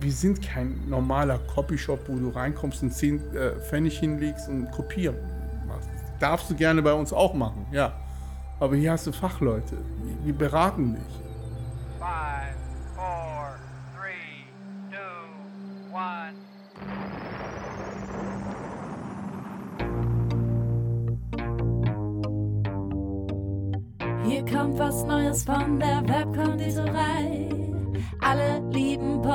wir sind kein normaler Copyshop, wo du reinkommst und 10 äh, Pfennig hinlegst und kopieren machst. Darfst du gerne bei uns auch machen, ja. Aber hier hast du Fachleute, wir beraten dich. Five, four, three, two, one. Hier kommt was Neues von der Webkonditorei. Alle lieben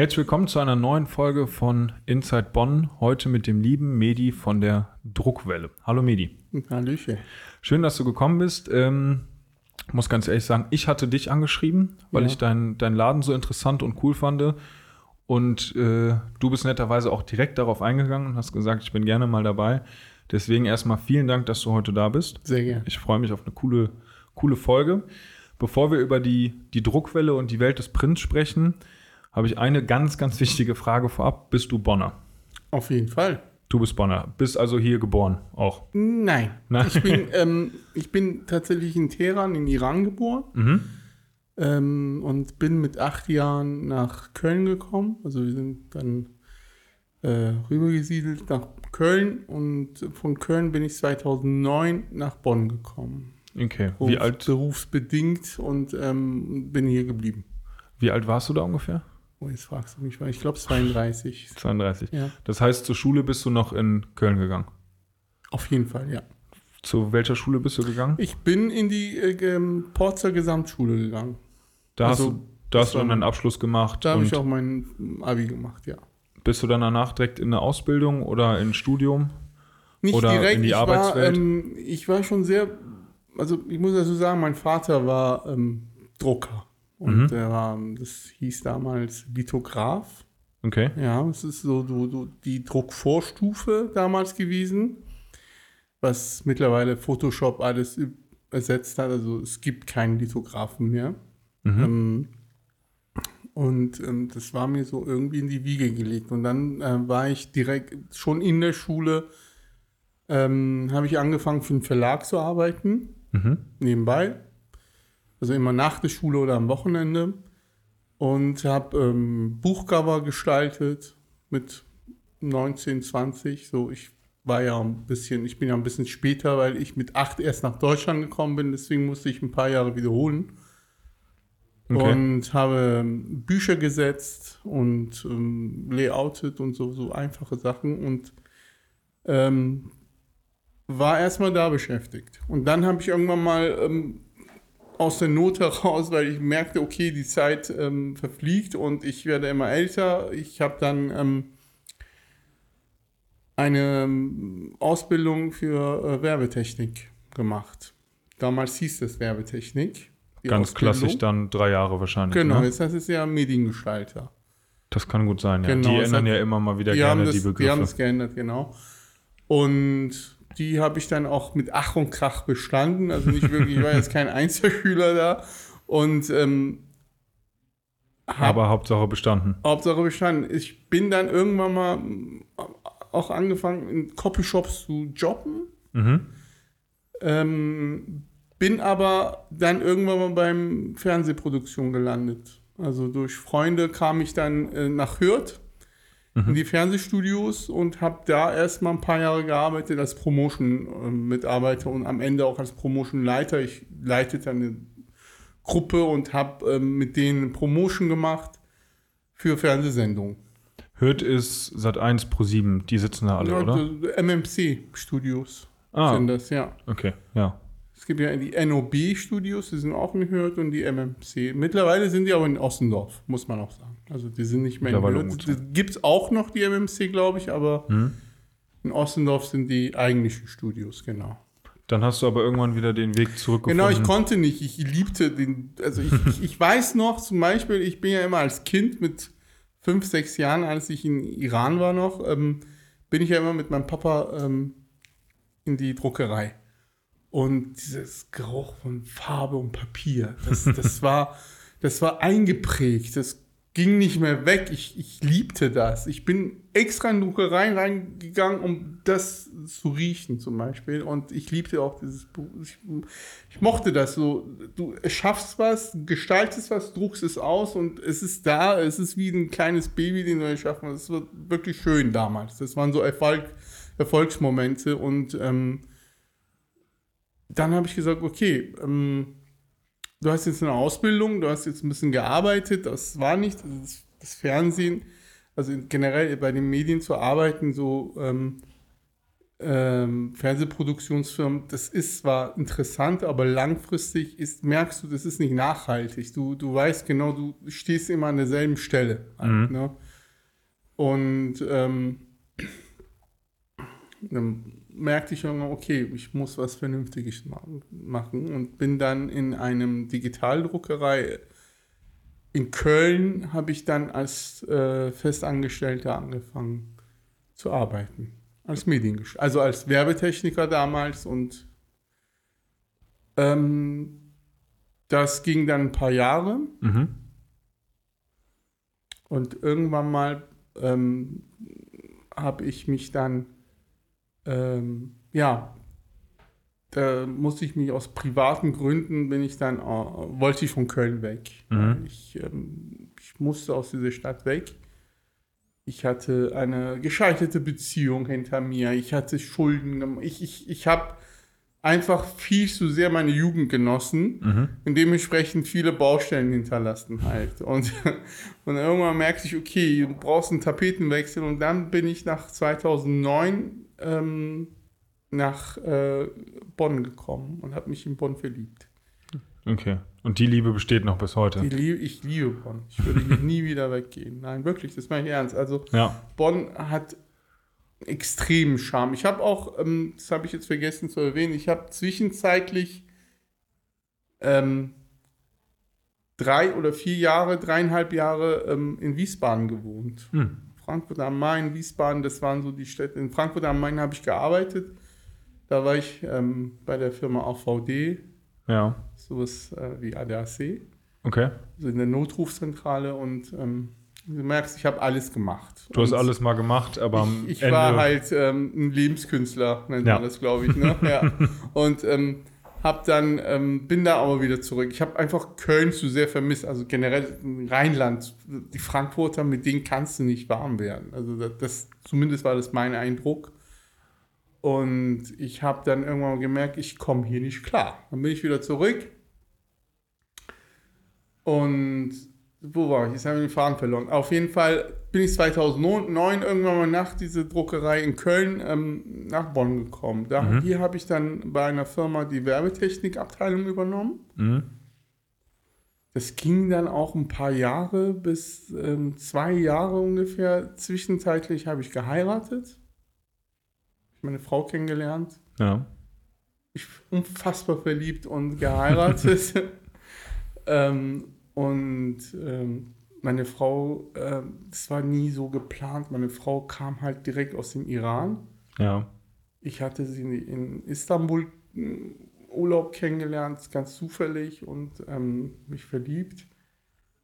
Herzlich willkommen zu einer neuen Folge von Inside Bonn. Heute mit dem lieben Medi von der Druckwelle. Hallo Medi. Hallöchen. Schön, dass du gekommen bist. Ähm, muss ganz ehrlich sagen, ich hatte dich angeschrieben, weil Ja. ich deinen dein Laden so interessant und cool fand. Und äh, du bist netterweise auch direkt darauf eingegangen und hast gesagt, ich bin gerne mal dabei. Deswegen erstmal vielen Dank, dass du heute da bist. Sehr gerne. Ich freue mich auf eine coole, coole Folge. Bevor wir über die, die Druckwelle und die Welt des Prints sprechen, habe ich eine ganz, ganz wichtige Frage vorab. Bist du Bonner? Auf jeden Fall. Du bist Bonner. Bist also hier geboren auch. Nein. Nein. Ich, bin, ähm, ich bin tatsächlich in Teheran, in Iran geboren. Mhm. Ähm, und bin mit acht Jahren nach Köln gekommen. Also wir sind dann äh, rübergesiedelt nach Köln und von Köln bin ich 2009 nach Bonn gekommen. Okay. Wie alt, Berufsbedingt und ähm, bin hier geblieben. wie alt warst du da ungefähr? Oh, jetzt fragst du mich, weil ich glaube 32. 32. Ja, Das heißt, zur Schule bist du noch in Köln gegangen. auf jeden Fall, ja. Zu welcher Schule bist du gegangen? Ich bin in die äh, ähm, Porzer Gesamtschule gegangen. Da also, hast du, da hast das du dann einen Abschluss gemacht. Da habe ich auch mein Abi gemacht, ja. bist du dann danach direkt in eine Ausbildung oder in ein Studium? Nicht Oder direkt, in die ich Arbeitswelt? War, ähm, ich war schon sehr, also ich muss dazu sagen, mein Vater war ähm, Drucker. Und Mhm. war, das hieß damals Lithograph. Okay. Ja, es ist so, so, so die Druckvorstufe damals gewesen, was mittlerweile Photoshop alles ersetzt hat. Also es gibt keinen Lithografen mehr. Mhm. Ähm, und ähm, das war mir so irgendwie in die Wiege gelegt. Und dann äh, war ich direkt schon in der Schule, ähm, habe ich angefangen für einen Verlag zu arbeiten, Mhm. nebenbei. Also immer nach der Schule oder am Wochenende. Und habe ähm, Buchcover gestaltet mit 19, 20. So, ich war ja ein bisschen, ich bin ja ein bisschen später, weil ich mit acht erst nach Deutschland gekommen bin. Deswegen musste ich ein paar Jahre wiederholen Okay. und habe ähm, Bücher gesetzt und ähm, layoutet und so, so einfache Sachen und ähm, war erstmal da beschäftigt. Und dann habe ich irgendwann mal ähm, aus der Not heraus, weil ich merkte, okay, die Zeit ähm, verfliegt und ich werde immer älter. Ich habe dann ähm, eine ähm, Ausbildung für äh, Werbetechnik gemacht. Damals hieß es Werbetechnik. Ganz Ausbildung. klassisch dann drei Jahre wahrscheinlich. Genau, Ne? jetzt das ist ja Mediengestalter. Das kann gut sein, ja. Genau, die es ändern hat- ja immer mal wieder gerne die die haben Begriffe. das geändert, genau. Und die habe ich dann auch mit Ach und Krach bestanden. Also nicht wirklich, ich war jetzt kein Einzelschüler da. Und ähm, Aber Hauptsache bestanden. Hauptsache bestanden. Ich bin dann irgendwann mal mm, auch angefangen, in Copyshops zu jobben. Mhm. Ähm, bin aber dann irgendwann mal beim Fernsehproduktion gelandet. Also durch Freunde kam ich dann äh, nach Hürth in die Fernsehstudios und habe da erstmal ein paar Jahre gearbeitet als Promotion-Mitarbeiter und am Ende auch als Promotion-Leiter. Ich leitete eine Gruppe und habe ähm, mit denen Promotion gemacht für Fernsehsendungen. Hürth ist seit 1 pro 7, die sitzen da alle, Ja, oder? so MMC-Studios Ah, sind das, ja. okay, ja. Es gibt ja die NOB-Studios, die sind auch in Hürth und die MMC. Mittlerweile sind die aber in Ossendorf, muss man auch sagen. Also die sind nicht mehr in umgezogen. Gibt es auch noch die MMC, glaube ich, aber Hm? in Ossendorf sind die eigentlichen Studios, genau. Dann hast du aber irgendwann wieder den Weg zurückgefunden. Genau, ich konnte nicht. Ich liebte den. Also ich, ich, ich weiß noch zum Beispiel, ich bin ja immer als Kind mit fünf, sechs Jahren, als ich in Iran war noch, ähm, bin ich ja immer mit meinem Papa ähm, in die Druckerei. Und dieses Geruch von Farbe und Papier, das, das, war, das war eingeprägt. Das ging nicht mehr weg. Ich, ich liebte das. Ich bin extra in Druckereien reingegangen, um das zu riechen zum Beispiel. Und ich liebte auch dieses Buch. Ich, ich mochte das so. Du schaffst was, gestaltest was, druckst es aus und es ist da. Es ist wie ein kleines Baby, den du erschaffen hast. Es war wirklich schön damals. Das waren so Erfolg, Erfolgsmomente. Und ähm, dann habe ich gesagt, okay, ähm, du hast jetzt eine Ausbildung, du hast jetzt ein bisschen gearbeitet, das war nicht, das, das Fernsehen, also generell bei den Medien zu arbeiten, so ähm, ähm, Fernsehproduktionsfirmen, das ist zwar interessant, aber langfristig ist, merkst du, das ist nicht nachhaltig. Du, du weißt genau, du stehst immer an derselben Stelle. Mhm. ne? Und ähm, dann merkte ich irgendwann, okay, ich muss was Vernünftiges ma- machen und bin dann in einem Digitaldruckerei in Köln habe ich dann als äh, Festangestellter angefangen zu arbeiten. Als Mediengesch also als Werbetechniker damals und ähm, das ging dann ein paar Jahre Mhm. und irgendwann mal ähm, habe ich mich dann, ähm, ja, da musste ich mich aus privaten Gründen, bin ich dann, äh, wollte ich von Köln weg. Mhm. Ich, ähm, ich musste aus dieser Stadt weg. Ich hatte eine gescheiterte Beziehung hinter mir. Ich hatte Schulden. gem- Ich, ich, ich habe einfach viel zu sehr meine Jugend genossen Mhm. und dementsprechend viele Baustellen hinterlassen halt. Und, und irgendwann merkte ich, okay, du brauchst einen Tapetenwechsel und dann bin ich nach 2009 ähm, nach äh, Bonn gekommen und habe mich in Bonn verliebt. Okay. Und die Liebe besteht noch bis heute. Die lieb, ich liebe Bonn. Ich würde hier nie wieder weggehen. Nein, wirklich, das meine ich ernst. Also Ja. Bonn hat extremen Charme. Ich habe auch, ähm, das habe ich jetzt vergessen zu erwähnen, ich habe zwischenzeitlich ähm, drei oder vier Jahre, dreieinhalb Jahre ähm, in Wiesbaden gewohnt. Hm. Frankfurt am Main, Wiesbaden, das waren so die Städte. In Frankfurt am Main habe ich gearbeitet. Da war ich ähm, bei der Firma AVD, Ja. sowas äh, wie ADAC, Okay. also in der Notrufzentrale und ähm, du merkst, ich habe alles gemacht. Du hast Und alles mal gemacht, aber am ich, ich Ende. war halt ähm, ein Lebenskünstler, nennt Ja. man das, glaube ich. Ne? ja. Und ähm, hab dann, ähm, bin da aber wieder zurück. Ich habe einfach Köln zu sehr vermisst. Also generell Rheinland, die Frankfurter, mit denen kannst du nicht warm werden. Also das, das zumindest war das mein Eindruck. Und ich habe dann irgendwann gemerkt, ich komme hier nicht klar. Dann bin ich wieder zurück. Und wo war ich? Jetzt habe ich den Faden verloren. Auf jeden Fall bin ich 2009 irgendwann mal nach dieser Druckerei in Köln ähm, nach Bonn gekommen. Da, Mhm. Hier habe ich dann bei einer Firma die Werbetechnikabteilung übernommen. Mhm. Das ging dann auch ein paar Jahre, bis ähm, zwei Jahre ungefähr. Zwischenzeitlich habe ich geheiratet. Ich meine Frau kennengelernt. Ja. Ich unfassbar verliebt und geheiratet. ähm, und ähm, meine Frau, ähm, das war nie so geplant. Meine Frau kam halt direkt aus dem Iran. Ja. Ich hatte sie in Istanbul äh, Urlaub kennengelernt, ganz zufällig und ähm, mich verliebt.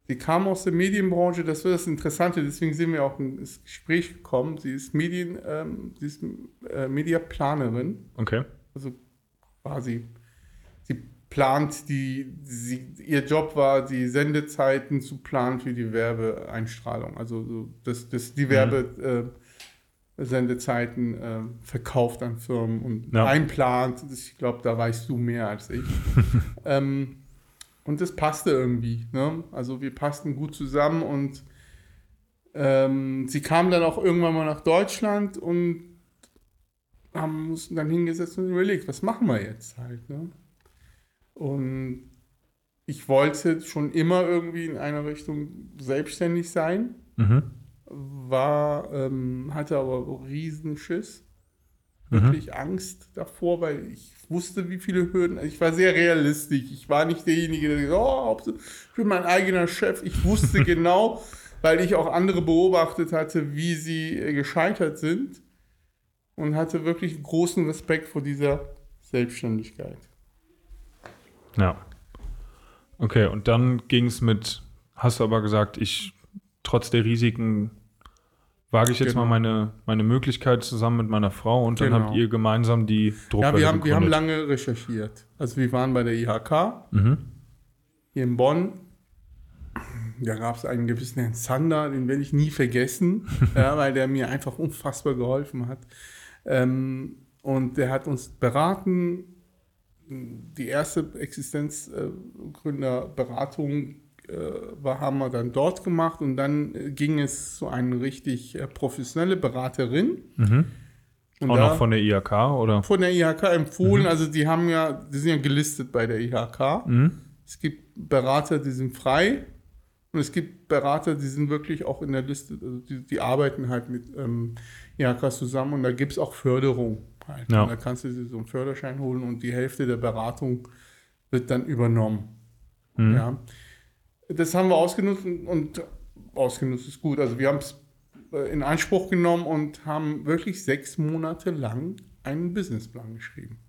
Sie kam aus der Medienbranche, das war das Interessante, deswegen sind wir auch ins Gespräch gekommen. Sie ist Medien, ähm, sie ist äh, Mediaplanerin, Okay. also quasi, sie plant die, sie, ihr Job war, die Sendezeiten zu planen für die Werbeeinstrahlung, also so, das, das, die Werbe, äh, Sendezeiten äh, verkauft an Firmen und Ja. einplant. Ich glaube, da weißt du mehr als ich. ähm, und das passte irgendwie. Ne? Also wir passten gut zusammen und ähm, sie kam dann auch irgendwann mal nach Deutschland und haben uns dann hingesetzt und überlegt, was machen wir jetzt halt. Ne? Und ich wollte schon immer irgendwie in einer Richtung selbstständig sein Mhm. war, ähm, hatte aber riesen Schiss. wirklich Angst davor, weil ich wusste, wie viele Hürden. Ich war sehr realistisch. Ich war nicht derjenige, der gesagt, oh, ich bin mein eigener Chef. Ich wusste genau, weil ich auch andere beobachtet hatte, wie sie äh, gescheitert sind und hatte wirklich großen Respekt vor dieser Selbstständigkeit. Ja. Okay, und dann ging es mit, hast du aber gesagt, ich trotz der Risiken wage ich jetzt Genau. mal meine, meine Möglichkeit zusammen mit meiner Frau und dann Genau. habt ihr gemeinsam die Druckwelle Ja, wir haben, wir haben lange recherchiert. Also wir waren bei der IHK Mhm. hier in Bonn. Da gab es einen gewissen Herrn Zander, den werde ich nie vergessen, ja, weil der mir einfach unfassbar geholfen hat. Ähm, und der hat uns beraten. Die erste Existenzgründerberatung äh, war, haben wir dann dort gemacht und dann ging es zu einer richtig äh, professionelle Beraterin. Mhm. Und Auch da- noch von der IHK oder? von der IHK empfohlen. Also die haben ja, die sind ja gelistet bei der IHK. Mhm. Es gibt Berater, die sind frei und es gibt Berater, die sind wirklich auch in der Liste, also die, die arbeiten halt mit ähm, IHK zusammen und da gibt es auch Förderung. Halt. Ja. Da kannst du dir so einen Förderschein holen und die Hälfte der Beratung wird dann übernommen. Mhm. Ja. Das haben wir ausgenutzt und, und ausgenutzt ist gut. Also wir haben es äh, in Anspruch genommen und haben wirklich sechs Monate lang einen Businessplan geschrieben.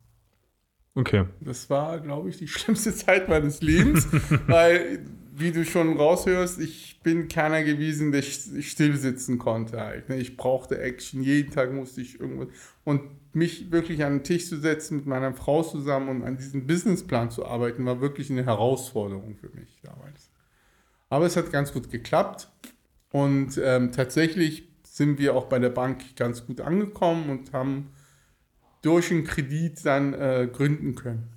Okay. Das war, glaube ich, die schlimmste Zeit meines Lebens, weil, wie du schon raushörst, ich bin keiner gewesen, der st- still sitzen konnte halt. ne? Ich brauchte Action, jeden Tag musste ich irgendwas. Und mich wirklich an den Tisch zu setzen mit meiner Frau zusammen und an diesem Businessplan zu arbeiten, war wirklich eine Herausforderung für mich damals. Aber es hat ganz gut geklappt und ähm, tatsächlich sind wir auch bei der Bank ganz gut angekommen und haben durch einen Kredit dann äh, gründen können.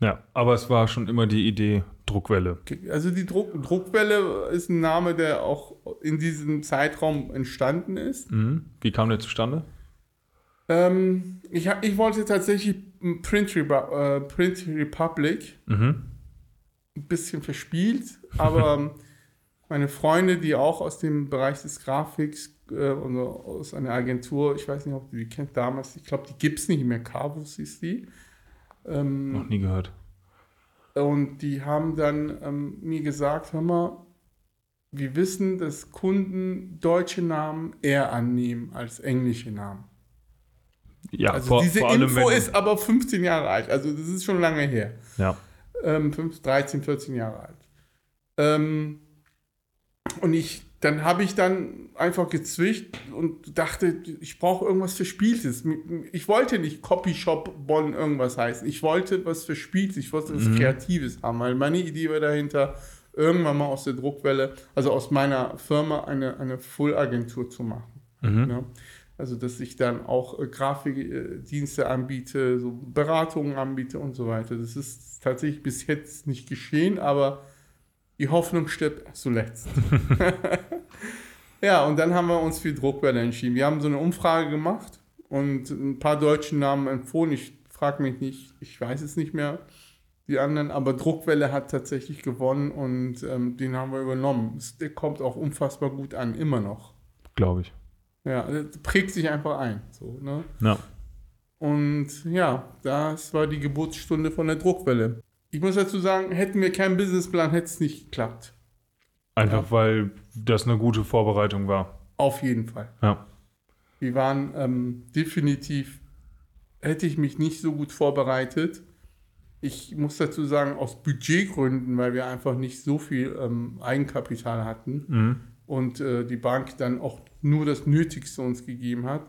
Ja, aber es war schon immer die Idee Druckwelle. Also die Druck, Druckwelle ist ein Name, der auch in diesem Zeitraum entstanden ist. Mhm. Wie kam der zustande? Ähm, ich, ich wollte tatsächlich Print, Rebu- äh, Print Republic, Mhm. ein bisschen verspielt, aber ähm, meine Freunde, die auch aus dem Bereich des Grafiks äh, und aus einer Agentur, ich weiß nicht, ob du die kennt damals, ich glaube, die gibt es nicht mehr, Carvus ist die. Ähm, Noch nie gehört. Und die haben dann ähm, mir gesagt, hör mal, wir wissen, dass Kunden deutsche Namen eher annehmen als englische Namen. Ja, Also vor, diese vor allem, Info ist aber 15 Jahre alt, also das ist schon lange her. Ja. Ähm, 5, 13, 14 Jahre alt. Ähm, und ich, dann habe ich dann einfach gezwickt und dachte, ich brauche irgendwas Verspieltes. Ich wollte nicht Copyshop Bonn irgendwas heißen. Ich wollte was Verspieltes, ich wollte was Kreatives haben, weil meine Idee war dahinter, irgendwann mal aus der Druckwelle, also aus meiner Firma eine, eine Full-Agentur zu machen. Mhm. Ne? Also, dass ich dann auch äh, Grafikdienste anbiete, so Beratungen anbiete und so weiter. Das ist tatsächlich bis jetzt nicht geschehen, aber die Hoffnung stirbt zuletzt. ja, und dann haben wir uns für Druckwelle entschieden. Wir haben so eine Umfrage gemacht und ein paar deutschen Namen empfohlen. Ich frage mich nicht, ich weiß es nicht mehr, die anderen, aber Druckwelle hat tatsächlich gewonnen und ähm, den haben wir übernommen. Es- Der kommt auch unfassbar gut an, immer noch. Glaube ich. Ja, prägt sich einfach ein. So, ne? Ja. Und ja, das war die Geburtsstunde von der Druckwelle. Ich muss dazu sagen, hätten wir keinen Businessplan, hätte es nicht geklappt. Einfach weil das eine gute Vorbereitung war. Auf jeden Fall. Ja. Wir waren ähm, definitiv, hätte ich mich nicht so gut vorbereitet. Ich muss dazu sagen, aus Budgetgründen, weil wir einfach nicht so viel ähm, Eigenkapital hatten Mhm. und äh, die Bank dann auch nur das Nötigste uns gegeben hat,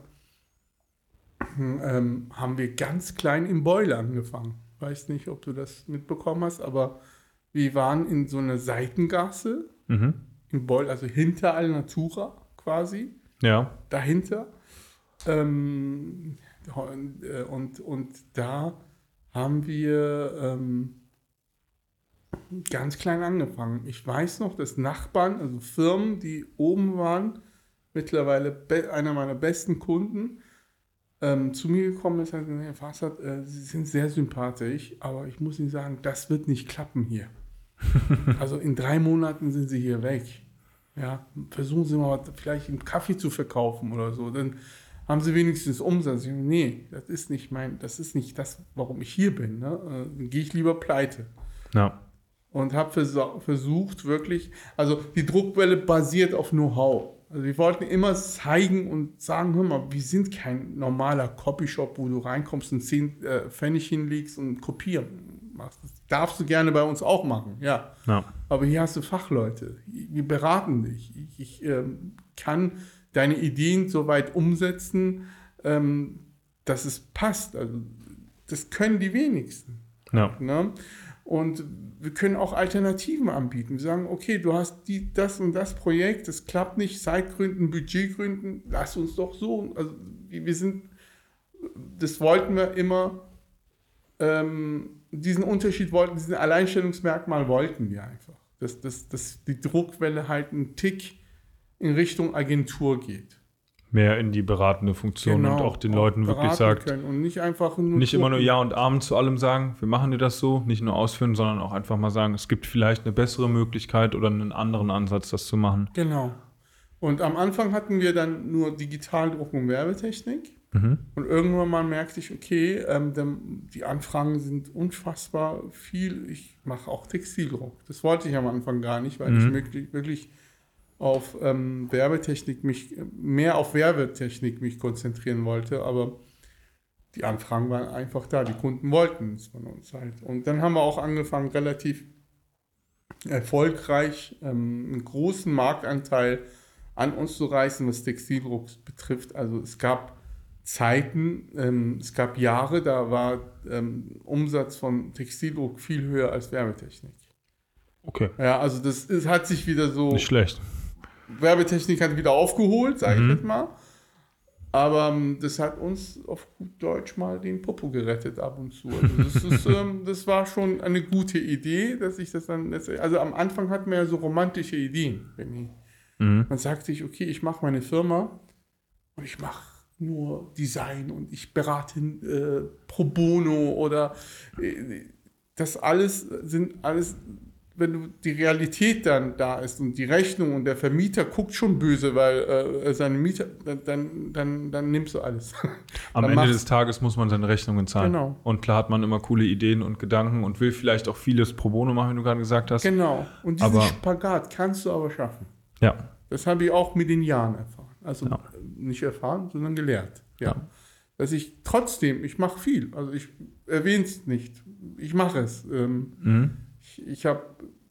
ähm, haben wir ganz klein im Beul angefangen. Weiß nicht, ob du das mitbekommen hast, aber wir waren in so einer Seitengasse Mhm. im Beul, also hinter Alnatura quasi Ja. dahinter. Ähm, und, und, und da haben wir ähm, ganz klein angefangen. Ich weiß noch, dass Nachbarn, also Firmen, die oben waren, mittlerweile einer meiner besten Kunden, ähm, zu mir gekommen ist und gesagt, Herr Fassert, äh, Sie sind sehr sympathisch, aber ich muss Ihnen sagen, das wird nicht klappen hier. also in drei Monaten sind Sie hier weg. Ja, versuchen Sie mal vielleicht einen Kaffee zu verkaufen oder so. Dann haben Sie wenigstens Umsatz? Ich nee, das ist nicht mein, das ist nicht das, warum ich hier bin. Ne? Äh, Dann gehe ich lieber pleite. Ja. Und habe versucht, wirklich, also die Druckwelle basiert auf Know-how. Also wir wollten immer zeigen und sagen, hör mal, wir sind kein normaler Copyshop, wo du reinkommst und 10 äh, Pfennig hinlegst und kopieren machst. Das darfst du gerne bei uns auch machen, ja. Ja. Aber hier hast du Fachleute, wir beraten dich. Ich, ich ähm, kann deine Ideen so weit umsetzen, ähm, dass es passt. Also das können die wenigsten. Ja. Ne? Und wir können auch Alternativen anbieten. Wir sagen, okay, du hast die, das und das Projekt, das klappt nicht, Zeitgründen, Budgetgründen, lass uns doch so. Also wir sind, das wollten wir immer, ähm, diesen Unterschied wollten, diesen Alleinstellungsmerkmal wollten wir einfach. Dass, dass, dass die Druckwelle halt einen Tick in Richtung Agentur geht. Mehr in die beratende Funktion und auch den Leuten wirklich sagt, und nicht einfach nur nicht immer nur. Ja und Amen zu allem sagen, wir machen dir das so, nicht nur ausführen, sondern auch einfach mal sagen, es gibt vielleicht eine bessere Möglichkeit oder einen anderen Ansatz, das zu machen. Genau. Und am Anfang hatten wir dann nur Digitaldruck und Werbetechnik. Mhm. Und irgendwann mal merkte ich, okay, ähm, die Anfragen sind unfassbar viel. Ich mache auch Textildruck. Das wollte ich am Anfang gar nicht, weil Mhm. ich wirklich, wirklich auf ähm, Werbetechnik mich, mehr auf Werbetechnik mich konzentrieren wollte. Aber die Anfragen waren einfach da. Die Kunden wollten es von uns halt. Und dann haben wir auch angefangen, relativ erfolgreich ähm, einen großen Marktanteil an uns zu reißen, was Textildruck betrifft. Also es gab Zeiten, ähm, es gab Jahre, da war ähm, Umsatz von Textildruck viel höher als Werbetechnik. Okay. Ja, also das ist, hat sich wieder so, Nicht schlecht. Werbetechnik hat wieder aufgeholt, sage Mhm. ich jetzt mal. Aber ähm, das hat uns auf gut Deutsch mal den Popo gerettet ab und zu. Also das, ist, ähm, das war schon eine gute Idee, dass ich das dann letztendlich, also am Anfang hatten wir ja so romantische Ideen, Benny. Mhm. Man sagt sich, okay, ich mache meine Firma und ich mache nur Design und ich berate äh, pro bono oder äh, das alles sind alles, wenn du die Realität dann da ist und die Rechnung und der Vermieter guckt schon böse, weil äh, seine Mieter, dann, dann, dann, nimmst du alles. Am Ende des Tages muss man seine Rechnungen zahlen. Genau. Und klar hat man immer coole Ideen und Gedanken und will vielleicht auch vieles pro bono machen, wie du gerade gesagt hast. genau. Und diesen Aber- Spagat kannst du aber schaffen. Ja. Das habe ich auch mit den Jahren erfahren. Also Ja. äh, nicht erfahren, sondern gelehrt. Ja. Ja. Dass ich trotzdem, ich mache viel. Also ich erwähne es nicht. Ich mache es. Ähm, Mhm. Ich ich habe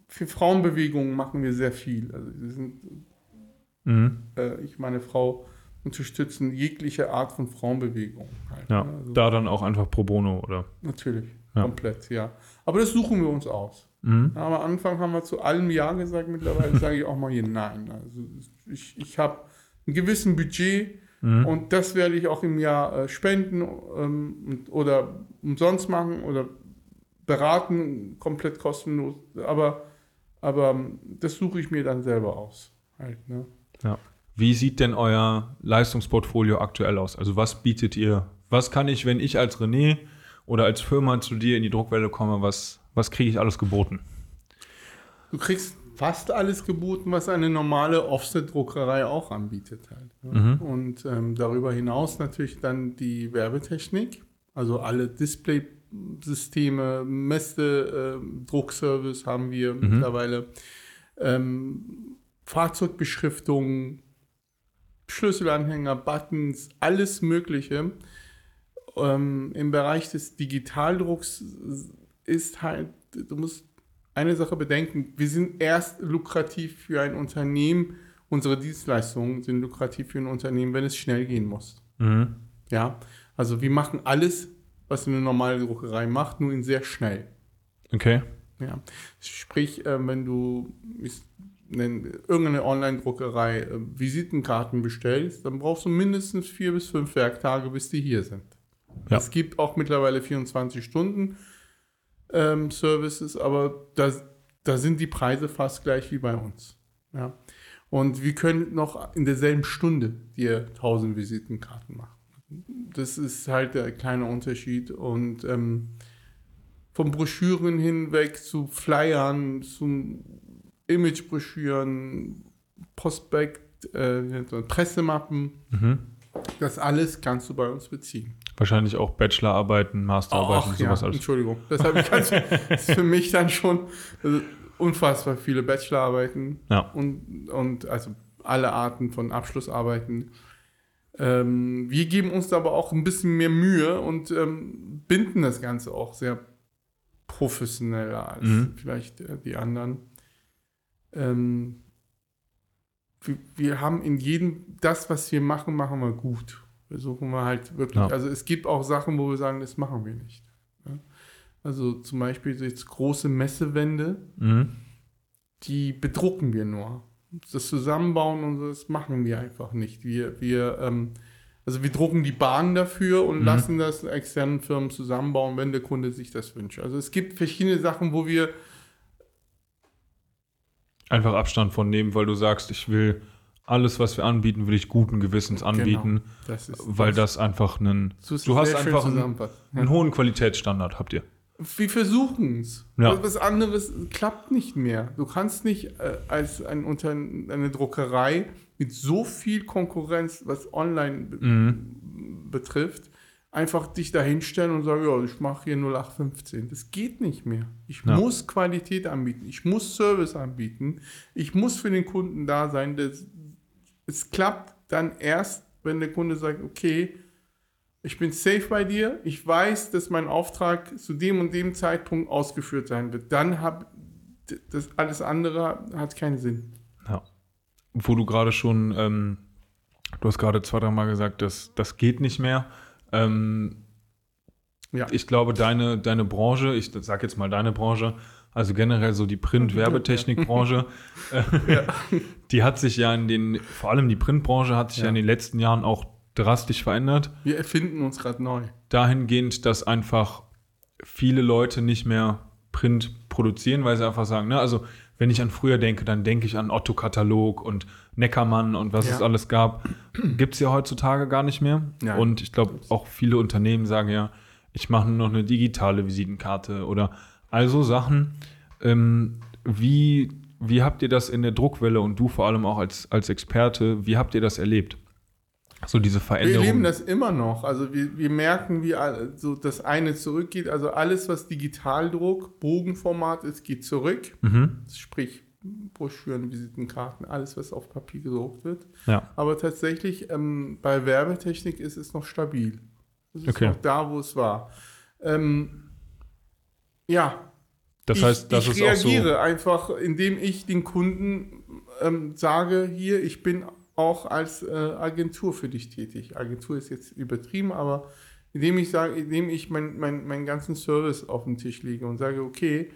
für Frauenbewegungen machen wir sehr viel. Also wir sind, Mhm. äh, ich meine Frau unterstützen jegliche Art von Frauenbewegung. Halt, Ja. ne? also Da dann auch einfach pro bono, oder? Natürlich, Ja. komplett, ja. Aber das suchen wir uns aus. Mhm. Aber am Anfang haben wir zu allem Ja gesagt, mittlerweile sage ich auch mal hier Nein. Also ich, ich habe ein gewissen Budget Mhm. und das werde ich auch im Jahr äh, spenden ähm, oder umsonst machen oder beraten, komplett kostenlos. Aber, aber ähm, das suche ich mir dann selber aus. Halt, ne? Ja. Wie sieht denn euer Leistungsportfolio aktuell aus? Also was bietet ihr? Was kann ich, wenn ich als René oder als Firma zu dir in die Druckwelle komme, was, was kriege ich alles geboten? Du kriegst fast alles geboten, was eine normale Offset-Druckerei auch anbietet. Halt, ne? Und ähm, darüber hinaus natürlich dann die Werbetechnik, also alle Display-Systeme, Messe, ähm, Druckservice haben wir mittlerweile, ähm, Fahrzeugbeschriftung, Schlüsselanhänger, Buttons, alles Mögliche. Ähm, Im Bereich des Digitaldrucks ist halt, du musst eine Sache bedenken, wir sind erst lukrativ für ein Unternehmen, unsere Dienstleistungen sind lukrativ für ein Unternehmen, wenn es schnell gehen muss. Mhm. Ja, also wir machen alles, was eine normale Druckerei macht, nur in sehr schnell. Okay. Ja. Sprich, äh, wenn du irgendeine Online-Druckerei äh, Visitenkarten bestellst, dann brauchst du mindestens vier bis fünf Werktage, bis die hier sind. Ja. Es gibt auch mittlerweile 24 Stunden ähm, Services, aber da, da sind die Preise fast gleich wie bei uns. Ja. Und wir können noch in derselben Stunde dir 1000 Visitenkarten machen. Das ist halt der kleine Unterschied. Und ähm, von Broschüren hinweg zu Flyern, zu Imagebroschüren, Prospekt, äh, Pressemappen, Mhm. Das alles kannst du bei uns beziehen. Wahrscheinlich auch Bachelorarbeiten, Masterarbeiten, ja, sowas alles. Entschuldigung. Das habe ich ganz, das ist für mich dann schon also, unfassbar viele Bachelorarbeiten Ja. und, und also alle Arten von Abschlussarbeiten. Ähm, wir geben uns da aber auch ein bisschen mehr Mühe und ähm, binden das Ganze auch sehr professioneller als Mhm. vielleicht äh, die anderen. Ähm, wir, wir haben in jedem, das, was wir machen, machen wir gut. Versuchen wir halt wirklich, Ja. also es gibt auch Sachen, wo wir sagen, das machen wir nicht. Ja? Also zum Beispiel jetzt große Messewände, Mhm. die bedrucken wir nur. Das Zusammenbauen und das machen wir einfach nicht. Wir, wir, ähm, also wir drucken die Bahn dafür und Mhm. lassen das externen Firmen zusammenbauen, wenn der Kunde sich das wünscht. Also es gibt verschiedene Sachen, wo wir Einfach Abstand von nehmen, weil du sagst, ich will alles, was wir anbieten, will ich guten Gewissens anbieten, Genau, das weil das einfach einen. Du hast einfach einen, einen hohen Qualitätsstandard, habt ihr. Wir versuchen es. Ja. Was anderes klappt nicht mehr. Du kannst nicht äh, als ein Unter eine Druckerei mit so viel Konkurrenz, was online Mhm. betrifft, einfach dich dahinstellen und sagen, ja, ich mache hier 0815. Das geht nicht mehr. Ich Ja. muss Qualität anbieten. Ich muss Service anbieten. Ich muss für den Kunden da sein. Das, es klappt dann erst, wenn der Kunde sagt, okay, ich bin safe bei dir, ich weiß, dass mein Auftrag zu dem und dem Zeitpunkt ausgeführt sein wird. Dann hat das alles andere hat keinen Sinn. Ja. Wo du gerade schon, ähm, du hast gerade zwei, dreimal gesagt, das, das geht nicht mehr. Ähm, Ja. Ich glaube, deine, deine Branche, ich sag jetzt mal deine Branche, also generell so die Print-Werbetechnik-Branche, äh, die hat sich ja in den, vor allem die Printbranche hat sich ja. Ja. in den letzten Jahren auch drastisch verändert. Wir erfinden uns gerade neu. Dahingehend, dass einfach viele Leute nicht mehr Print produzieren, weil sie einfach sagen, ne, also wenn ich an früher denke, dann denke ich an Otto-Katalog und Neckermann und was Ja. es alles gab. Gibt es ja heutzutage gar nicht mehr. Nein. Und ich glaube, auch viele Unternehmen sagen ja, ich mache nur noch eine digitale Visitenkarte oder also Sachen. Ähm, wie, wie habt ihr das in der Druckwelle und du vor allem auch als, als Experte, wie habt ihr das erlebt? So diese Wir Veränderung. erleben das immer noch. Also wir, wir merken, wie so das eine zurückgeht. Also alles, was Digitaldruck, Bogenformat ist, geht zurück. Mhm. Sprich Broschüren, Visitenkarten, alles, was auf Papier gedruckt wird. Ja. Aber tatsächlich ähm, bei Werbetechnik ist es noch stabil. Es ist Okay. noch da, wo es war. Ähm, ja, Das ich, heißt, das ich ist auch so. reagiere einfach, indem ich den Kunden ähm, sage, hier, ich bin auch als äh, Agentur für dich tätig. Agentur ist jetzt übertrieben, aber indem ich sage, indem ich mein, mein, meinen ganzen Service auf den Tisch lege und sage, okay,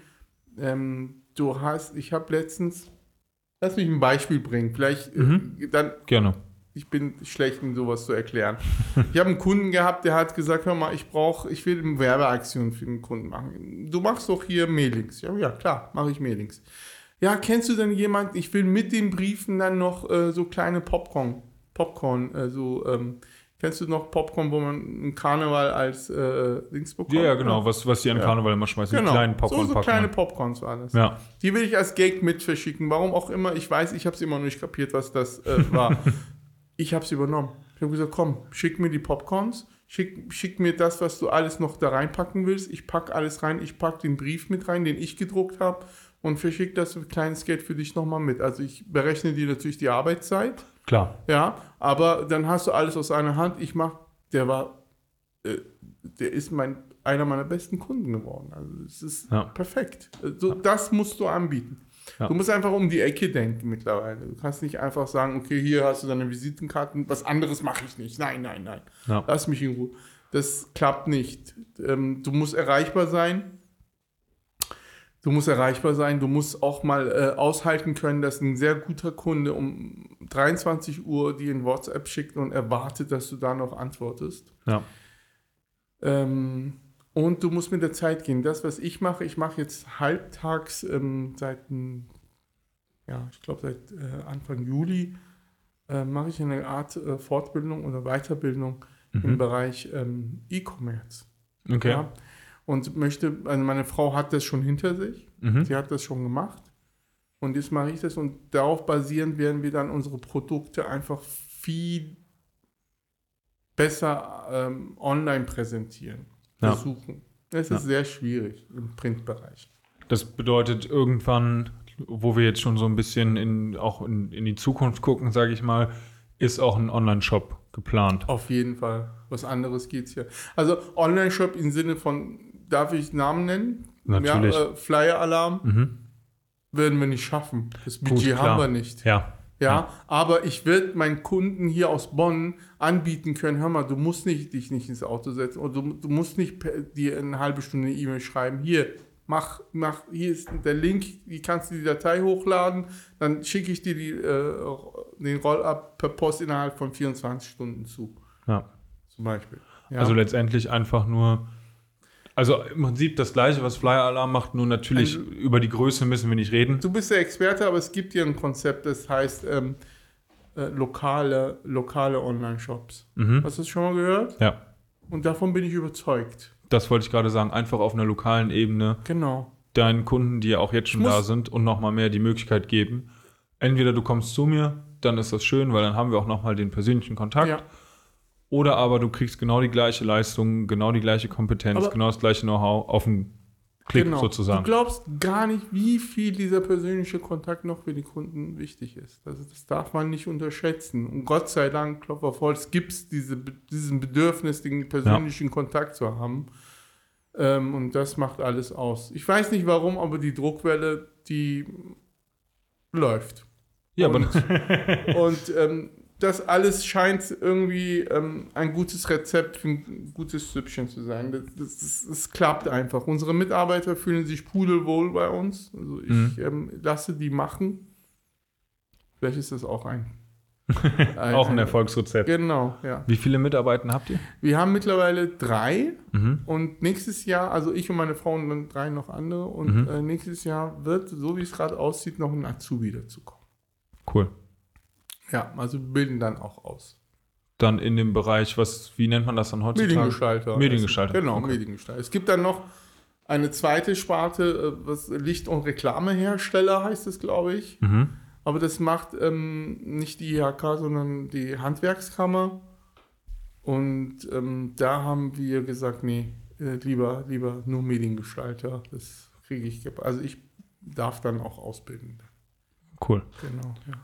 ähm, du hast, ich habe letztens, lass mich ein Beispiel bringen, vielleicht Mhm. äh, dann Gerne. ich bin schlecht in sowas zu erklären. Ich habe einen Kunden gehabt, der hat gesagt, hör mal, ich brauche, ich will eine Werbeaktion für den Kunden machen. Du machst doch hier Mailings. Ja, ja, klar, mache ich Mailings. Ja, kennst du denn jemanden, ich will mit den Briefen dann noch äh, so kleine Popcorn, Popcorn, äh, so, ähm, kennst du noch Popcorn, wo man einen Karneval als äh, Dings bekommt? Ja, ja, genau, was, was die an Ja. Karneval immer schmeißen, Genau, die kleinen Popcorn so, so kleine Popcorns war das. ja. Die will ich als Gag mit verschicken. Warum auch immer. Ich weiß, ich habe es immer noch nicht kapiert, was das äh, war. ich habe es übernommen. Ich habe gesagt, komm, schick mir die Popcorns. Schick, schick mir das, was du alles noch da reinpacken willst. Ich pack alles rein. Ich pack den Brief mit rein, den ich gedruckt habe. Und verschick das mit kleines Geld für dich nochmal mit. Also ich berechne dir natürlich die Arbeitszeit. Klar. Ja, aber dann hast du alles aus einer Hand. Ich mach, der war, äh, der ist mein, einer meiner besten Kunden geworden. Also es ist Ja. perfekt. So, Das musst du anbieten. Ja. Du musst einfach um die Ecke denken mittlerweile. Du kannst nicht einfach sagen, okay, hier hast du deine Visitenkarten, was anderes mache ich nicht. Nein, nein, nein. Ja. Lass mich in Ruhe. Das klappt nicht. Ähm, du musst erreichbar sein. Du musst erreichbar sein. Du musst auch mal äh, aushalten können, dass ein sehr guter Kunde um 23 Uhr dir ein WhatsApp schickt und erwartet, dass du da noch antwortest. Ja. Ähm, und du musst mit der Zeit gehen. Das, was ich mache, ich mache jetzt halbtags ähm, seit, ähm, ja, ich glaube seit äh, Anfang Juli, äh, mache ich eine Art äh, Fortbildung oder Weiterbildung im Mhm. Bereich ähm, E-Commerce. Okay. Ja? Und möchte, also meine Frau hat das schon hinter sich, Mhm. sie hat das schon gemacht. Und jetzt mache ich das und darauf basierend werden wir dann unsere Produkte einfach viel besser ähm, online präsentieren, Ja. versuchen. Es Ja. ist sehr schwierig im Printbereich. Das bedeutet irgendwann, wo wir jetzt schon so ein bisschen in, auch in, in die Zukunft gucken, sage ich mal, ist auch ein Online-Shop geplant. Auf jeden Fall. Was anderes geht's hier. Also Online-Shop im Sinne von, darf ich Namen nennen? Natürlich. Ja, äh, Flyer-Alarm Mhm. werden wir nicht schaffen. Das Gut, Budget klar. haben wir nicht. Ja. Ja, aber ich werde meinen Kunden hier aus Bonn anbieten können, hör mal, du musst nicht, dich nicht ins Auto setzen oder du, du musst nicht dir eine halbe Stunde eine E-Mail schreiben. Hier, mach, mach, hier ist der Link, wie kannst du die Datei hochladen, dann schicke ich dir die, äh, den Roll-Up per Post innerhalb von 24 Stunden zu, ja. zum Beispiel. Ja. Also letztendlich einfach nur, also im Prinzip das gleiche, was Flyer Alarm macht, nur natürlich Ein- über die Größe müssen wir nicht reden. Du bist der Experte, aber es gibt hier ein Konzept, das heißt ähm, äh, lokale, lokale Online-Shops. Mhm. Hast du das schon mal gehört? Ja, Und davon bin ich überzeugt. das wollte ich gerade sagen. Einfach auf einer lokalen Ebene Genau. deinen Kunden, die ja auch jetzt schon da sind und nochmal mehr die Möglichkeit geben. Entweder du kommst zu mir, dann ist das schön, weil dann haben wir auch nochmal den persönlichen Kontakt. Ja. Oder aber du kriegst genau die gleiche Leistung, genau die gleiche Kompetenz, Aber- genau das gleiche Know-how auf einen Klick genau. sozusagen. Du glaubst gar nicht, wie viel dieser persönliche Kontakt noch für die Kunden wichtig ist. Also das darf man nicht unterschätzen. Und Gott sei Dank, Klopf auf Holz, gibt es diese, diesen Bedürfnis, den persönlichen Kontakt zu haben. Ähm, und das macht alles aus. Ich weiß nicht warum, aber die Druckwelle, die läuft. ja, aber und, und ähm, das alles scheint irgendwie ähm, ein gutes Rezept für ein gutes Süppchen zu sein. Das, das, das, das klappt einfach. Unsere Mitarbeiter fühlen sich pudelwohl bei uns. Also ich Mhm. ähm, lasse die machen. Vielleicht ist das auch ein. auch ein Erfolgsrezept. Genau, ja. Wie viele Mitarbeiter habt ihr? Wir haben mittlerweile drei Mhm. und nächstes Jahr, also ich und meine Frau und dann drei noch andere und Mhm. äh, nächstes Jahr wird, so wie es gerade aussieht, noch ein Azubi dazukommen. Cool. Ja, also bilden dann auch aus. Dann in dem Bereich, was, wie nennt man das dann heutzutage? Mediengestalter. Mediengestalter. Genau, Okay. Mediengestalter. Es gibt dann noch eine zweite Sparte, äh, was Licht- und Reklamehersteller heißt es, glaube ich. Mhm. Aber das macht ähm, nicht die IHK, sondern die Handwerkskammer. Und ähm, da haben wir gesagt, nee, äh, lieber, lieber nur Mediengestalter. Das kriege ich. Also ich darf dann auch ausbilden. Cool. Genau, ja.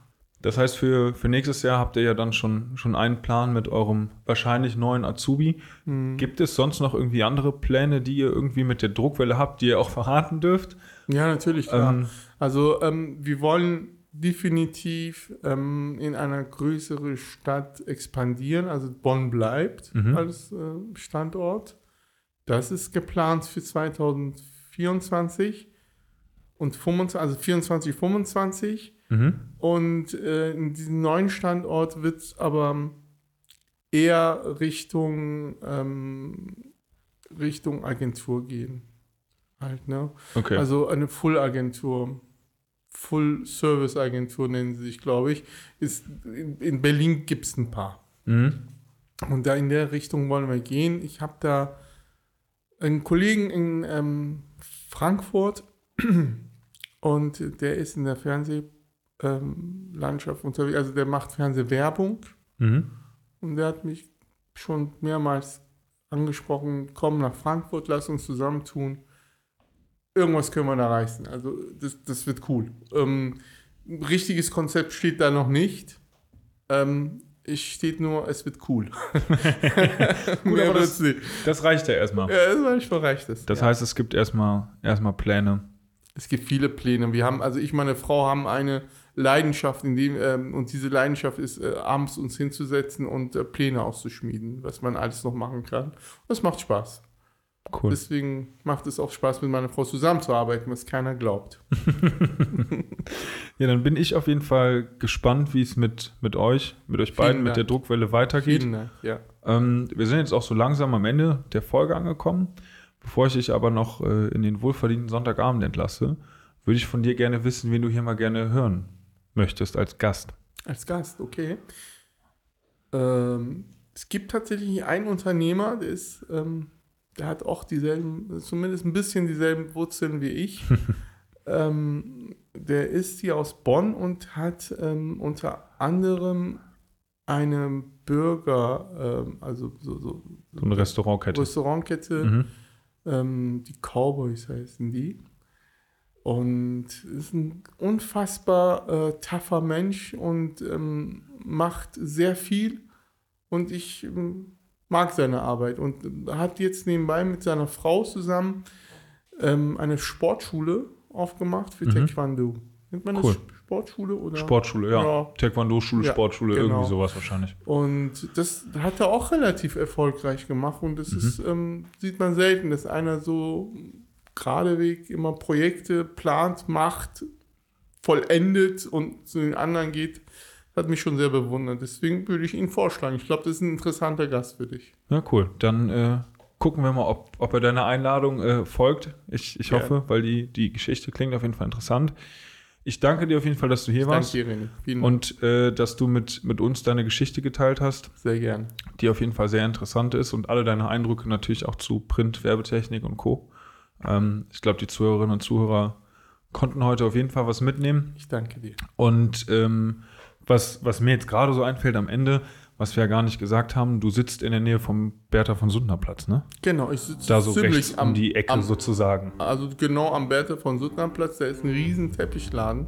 Das heißt, für, für nächstes Jahr habt ihr ja dann schon, schon einen Plan mit eurem wahrscheinlich neuen Azubi. Mhm. Gibt es sonst noch irgendwie andere Pläne, die ihr irgendwie mit der Druckwelle habt, die ihr auch verraten dürft? Ja, natürlich, klar. Ähm, Also ähm, wir wollen definitiv ähm, in einer größeren Stadt expandieren. Also Bonn bleibt Mhm. als äh, Standort. Das ist geplant für 2024 und 25, also 24, 25. mhm. Und äh, in diesem neuen Standort wird es aber eher Richtung, ähm, Richtung Agentur gehen. Halt, ne? Okay. Also eine Full-Agentur. Full-Service-Agentur nennen sie sich, glaube ich. Ist, in, in Berlin gibt es ein paar. mhm. Und da in der Richtung wollen wir gehen. Ich habe da einen Kollegen in ähm, Frankfurt und der ist in der Fernsehlandschaft unterwegs. Also der macht Fernsehwerbung Mhm. und der hat mich schon mehrmals angesprochen, komm nach Frankfurt, lass uns zusammentun. Irgendwas können wir da reißen. Also das, das wird cool. Ähm, richtiges Konzept steht da noch nicht. Ähm, es steht nur, es wird cool. Mehr aber das-. Das reicht ja erstmal. Ja, das war ich verreicht. Das, ja. heißt, es gibt erstmal erstmal Pläne. Es gibt viele Pläne. Wir haben, also ich und meine Frau haben eine Leidenschaft, in dem, ähm, und diese Leidenschaft ist, äh, abends uns hinzusetzen und äh, Pläne auszuschmieden, was man alles noch machen kann. Das macht Spaß. Cool. Deswegen macht es auch Spaß, mit meiner Frau zusammenzuarbeiten, was keiner glaubt. Ja, dann bin ich auf jeden Fall gespannt, wie es mit, mit euch, mit euch beiden, mit Dank. der Druckwelle weitergeht. Vielen Dank. Ja. Ähm, wir sind jetzt auch so langsam am Ende der Folge angekommen. Bevor ich dich aber noch äh, in den wohlverdienten Sonntagabend entlasse, würde ich von dir gerne wissen, wen du hier mal gerne hören möchtest als Gast. Als Gast, okay. Ähm, es gibt tatsächlich einen Unternehmer, der ist, ähm, der hat auch dieselben, zumindest ein bisschen dieselben Wurzeln wie ich. ähm, der ist hier aus Bonn und hat ähm, unter anderem eine Burger, ähm, also so, so, So eine Restaurantkette. Restaurantkette, Mhm. ähm, die Cowboys heißen die. Und ist ein unfassbar äh, tougher Mensch und ähm, macht sehr viel. Und ich ähm, mag seine Arbeit. Und äh, hat jetzt nebenbei mit seiner Frau zusammen ähm, eine Sportschule aufgemacht für Mhm. Taekwondo. Nennt man Cool. das Sportschule oder? Sportschule, ja. Ja. Taekwondo-Schule, Ja, Sportschule, genau. irgendwie sowas wahrscheinlich. Und das hat er auch relativ erfolgreich gemacht. Und das Mhm. ist, ähm, sieht man selten, dass einer so geradeweg immer Projekte plant, macht, vollendet und zu den anderen geht. Hat mich schon sehr bewundert. Deswegen würde ich ihn vorschlagen. Ich glaube, das ist ein interessanter Gast für dich. Ja, cool. Dann äh, gucken wir mal, ob, ob er deiner Einladung äh, folgt. Ich, ich hoffe, weil die, die Geschichte klingt auf jeden Fall interessant. Ich danke dir auf jeden Fall, dass du hier Danke warst dir, René. Vielen und äh, dass du mit, mit uns deine Geschichte geteilt hast, Sehr gerne. die auf jeden Fall sehr interessant ist und alle deine Eindrücke natürlich auch zu Print, Werbetechnik und Co. Ähm, ich glaube, die Zuhörerinnen und Zuhörer konnten heute auf jeden Fall was mitnehmen. Ich danke dir. Und ähm, was, was mir jetzt gerade so einfällt am Ende, was wir ja gar nicht gesagt haben, du sitzt in der Nähe vom Bertha von Suttner Platz, ne? Genau, ich sitze Da so ziemlich rechts um die Ecke am, sozusagen. Also genau am Bertha von Suttner Platz, da ist ein riesen Teppichladen.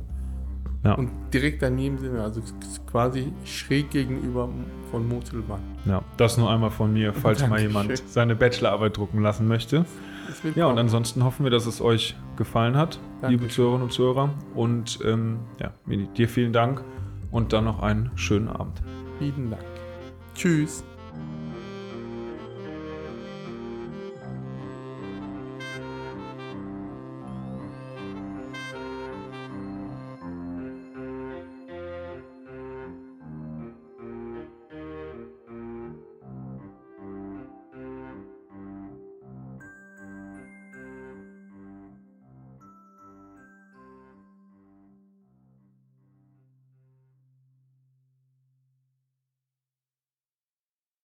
Ja, Und direkt daneben sind wir, also quasi schräg gegenüber von Motelbahn. ja, das nur einmal von mir, falls mal jemand seine Bachelorarbeit drucken lassen möchte. Ja, und ansonsten hoffen wir, dass es euch gefallen hat, Danke. liebe Zuhörerinnen und Zuhörer. Und ähm, ja, Mini, dir vielen Dank und dann noch einen schönen Abend. Vielen Dank. Tschüss.